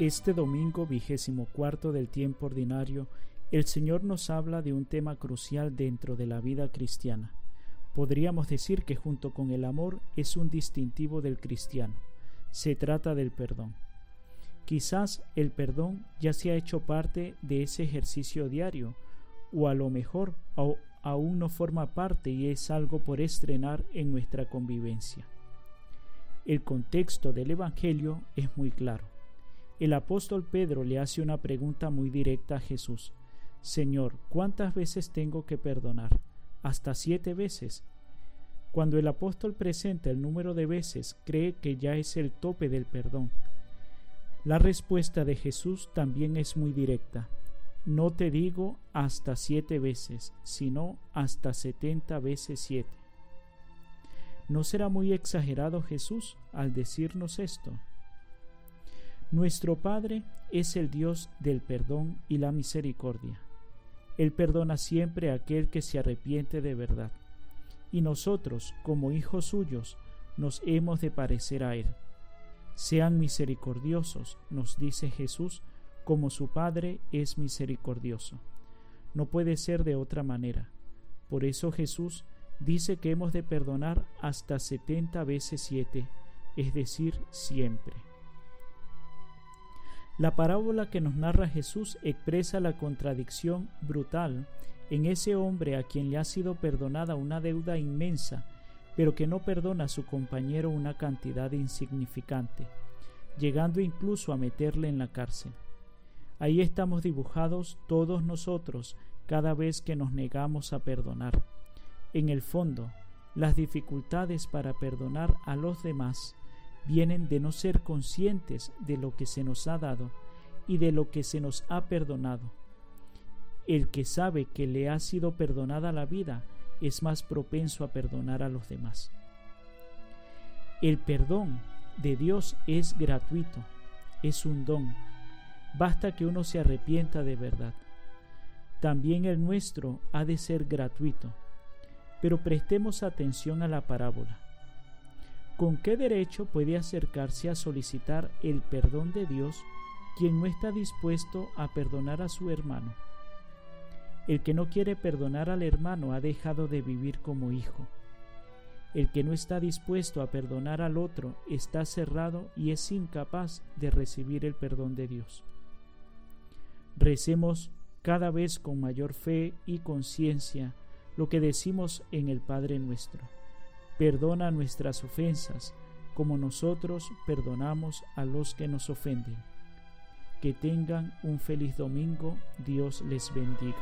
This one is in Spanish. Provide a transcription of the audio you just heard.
Este domingo vigésimo cuarto del tiempo ordinario, el Señor nos habla de un tema crucial dentro de la vida cristiana. Podríamos decir que junto con el amor es un distintivo del cristiano. Se trata del perdón. Quizás el perdón ya se ha hecho parte de ese ejercicio diario, o a lo mejor aún no forma parte y es algo por estrenar en nuestra convivencia. El contexto del Evangelio es muy claro el apóstol Pedro le hace una pregunta muy directa a Jesús. Señor, ¿cuántas veces tengo que perdonar? ¿Hasta siete veces? Cuando el apóstol presenta el número de veces, cree que ya es el tope del perdón. La respuesta de Jesús también es muy directa. No te digo hasta siete veces, sino hasta setenta veces siete. ¿No será muy exagerado Jesús al decirnos esto? Nuestro Padre es el Dios del perdón y la misericordia. Él perdona siempre a aquel que se arrepiente de verdad. Y nosotros, como hijos suyos, nos hemos de parecer a Él. Sean misericordiosos, nos dice Jesús, como su Padre es misericordioso. No puede ser de otra manera. Por eso Jesús dice que hemos de perdonar hasta setenta veces siete, es decir, siempre. La parábola que nos narra Jesús expresa la contradicción brutal en ese hombre a quien le ha sido perdonada una deuda inmensa, pero que no perdona a su compañero una cantidad insignificante, llegando incluso a meterle en la cárcel. Ahí estamos dibujados todos nosotros cada vez que nos negamos a perdonar. En el fondo, las dificultades para perdonar a los demás vienen de no ser conscientes de lo que se nos ha dado y de lo que se nos ha perdonado. El que sabe que le ha sido perdonada la vida es más propenso a perdonar a los demás. El perdón de Dios es gratuito, es un don. Basta que uno se arrepienta de verdad. También el nuestro ha de ser gratuito. Pero prestemos atención a la parábola. ¿Con qué derecho puede acercarse a solicitar el perdón de Dios quien no está dispuesto a perdonar a su hermano? El que no quiere perdonar al hermano ha dejado de vivir como hijo. El que no está dispuesto a perdonar al otro está cerrado y es incapaz de recibir el perdón de Dios. Recemos cada vez con mayor fe y conciencia lo que decimos en el Padre nuestro. Perdona nuestras ofensas, como nosotros perdonamos a los que nos ofenden. Que tengan un feliz domingo, Dios les bendiga.